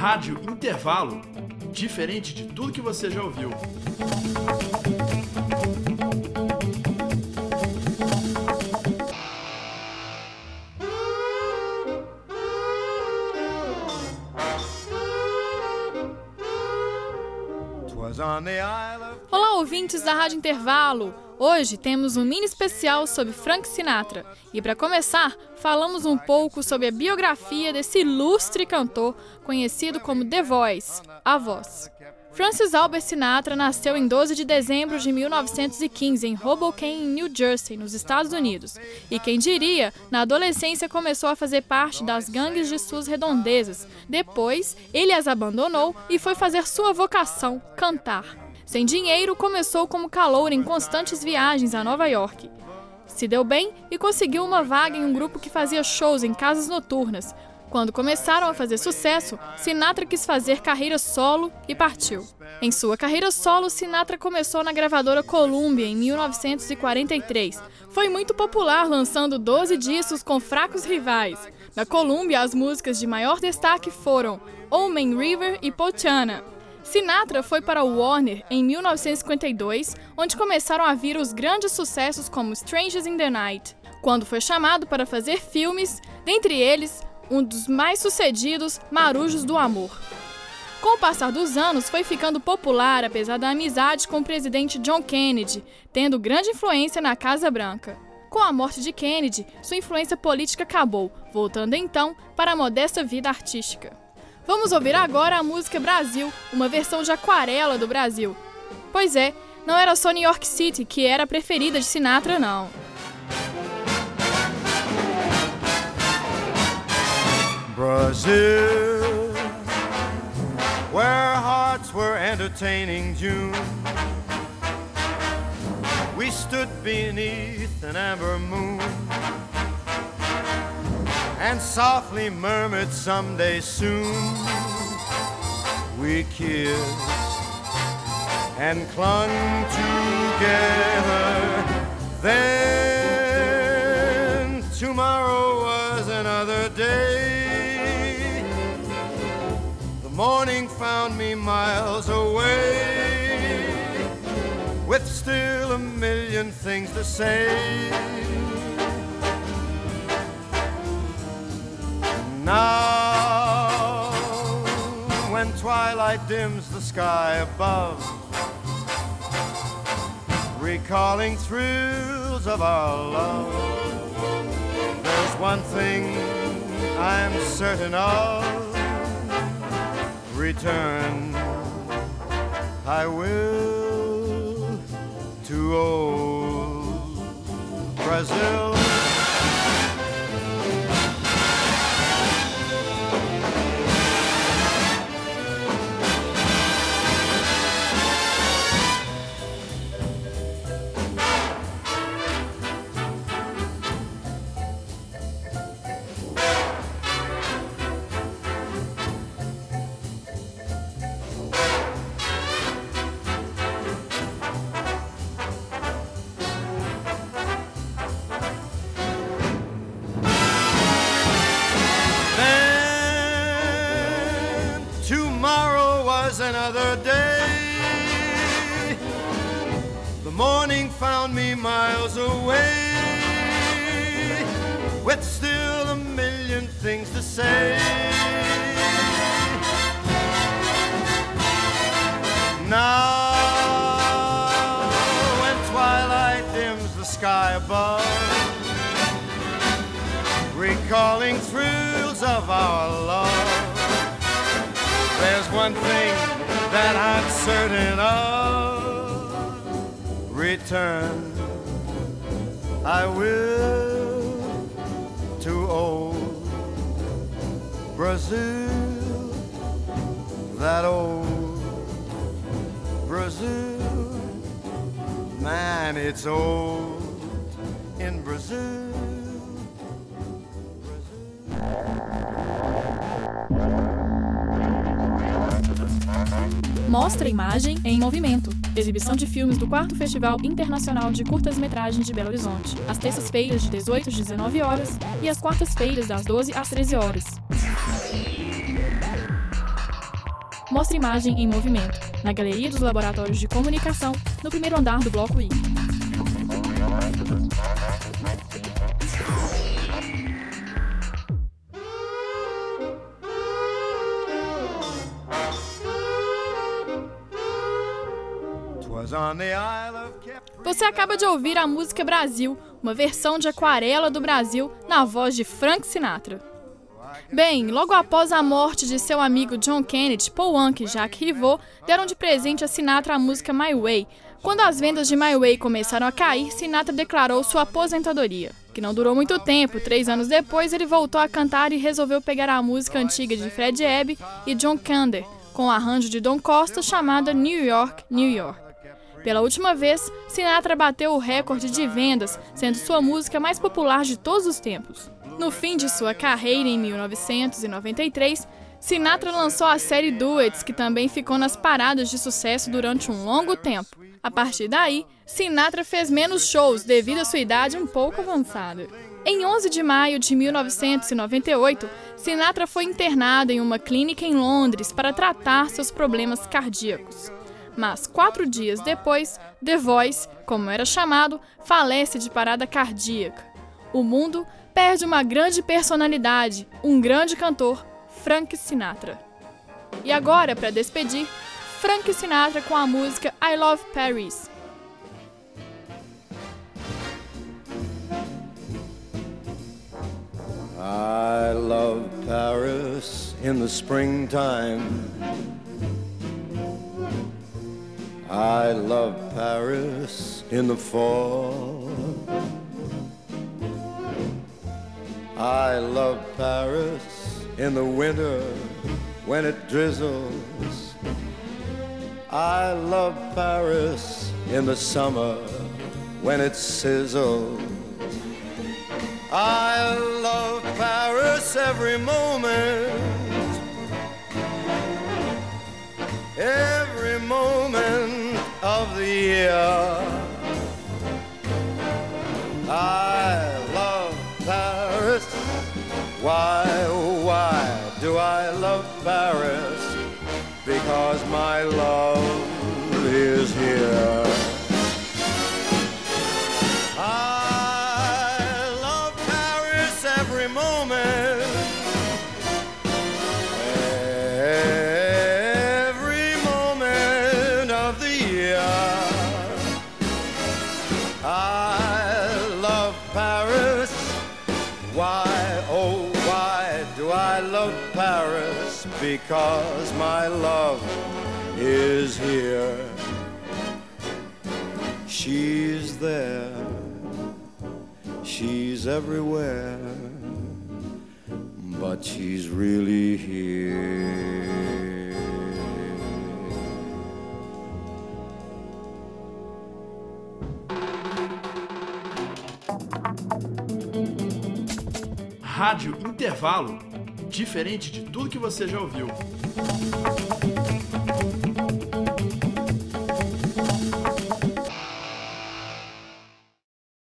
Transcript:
Rádio Intervalo, diferente de tudo que você já ouviu. Olá, ouvintes da Rádio Intervalo! Hoje temos um mini especial sobre Frank Sinatra. E para começar, falamos um pouco sobre a biografia desse ilustre cantor conhecido como The Voice, a voz. Francis Albert Sinatra nasceu em 12 de dezembro de 1915 em Hoboken, New Jersey, nos Estados Unidos. E quem diria, na adolescência começou a fazer parte das gangues de suas redondezas. Depois, ele as abandonou e foi fazer sua vocação, cantar. Sem dinheiro, começou como calouro em constantes viagens a Nova York. Se deu bem e conseguiu uma vaga em um grupo que fazia shows em casas noturnas, quando começaram a fazer sucesso, Sinatra quis fazer carreira solo e partiu. Em sua carreira solo, Sinatra começou na gravadora Columbia em 1943. Foi muito popular, lançando 12 discos com fracos rivais. Na Columbia, as músicas de maior destaque foram Omen River e Pochana. Sinatra foi para o Warner em 1952, onde começaram a vir os grandes sucessos como Strangers in the Night. Quando foi chamado para fazer filmes, dentre eles um dos mais sucedidos Marujos do Amor. Com o passar dos anos, foi ficando popular apesar da amizade com o presidente John Kennedy, tendo grande influência na Casa Branca. Com a morte de Kennedy, sua influência política acabou, voltando então para a modesta vida artística. Vamos ouvir agora a música Brasil, uma versão de aquarela do Brasil. Pois é, não era só New York City que era a preferida de Sinatra, não. Brazil, where hearts were entertaining June. We stood beneath an amber moon and softly murmured someday soon. We kissed and clung together. Then tomorrow was another day. The morning found me miles away with still a million things to say. Twilight dims the sky above, recalling thrills of our love, there's one thing I'm certain of return, I will to old Brazil. Another day. The morning found me miles away, with still a million things to say. Now, when twilight dims the sky above, recalling thrills of our love. There's one thing that I'm certain of. Return, I will to old Brazil, that old Brazil. Man, it's old in Brazil. Mostra Imagem em Movimento. Exibição de filmes do 4 Festival Internacional de Curtas-Metragens de Belo Horizonte. Às terças-feiras, de 18 às 19 horas e às quartas-feiras, das 12 às 13 horas. mostra imagem em movimento, na galeria dos laboratórios de comunicação, no primeiro andar do Bloco I. Você acaba de ouvir a música Brasil, uma versão de Aquarela do Brasil na voz de Frank Sinatra. Bem, logo após a morte de seu amigo John Kennedy, Paul Anka e Jacques Rivaux deram de presente a Sinatra a música My Way. Quando as vendas de My Way começaram a cair, Sinatra declarou sua aposentadoria, que não durou muito tempo. Três anos depois, ele voltou a cantar e resolveu pegar a música antiga de Fred Ebb e John Kander, com o arranjo de Don Costa chamada New York, New York. Pela última vez, Sinatra bateu o recorde de vendas, sendo sua música mais popular de todos os tempos. No fim de sua carreira, em 1993, Sinatra lançou a série Duets, que também ficou nas paradas de sucesso durante um longo tempo. A partir daí, Sinatra fez menos shows devido à sua idade um pouco avançada. Em 11 de maio de 1998, Sinatra foi internado em uma clínica em Londres para tratar seus problemas cardíacos. Mas quatro dias depois, The Voice, como era chamado, falece de parada cardíaca. O mundo perde uma grande personalidade, um grande cantor, Frank Sinatra. E agora, para despedir, Frank Sinatra com a música I Love Paris. I love Paris in the springtime. I love Paris in the fall. I love Paris in the winter when it drizzles. I love Paris in the summer when it sizzles. I love Paris every moment. Every moment I love Paris. Why, why do I love Paris? Because my love is here. Paris? Because my love is here. She's there. She's everywhere. But she's really here. Rádio Intervalo. Diferente de tudo que você já ouviu.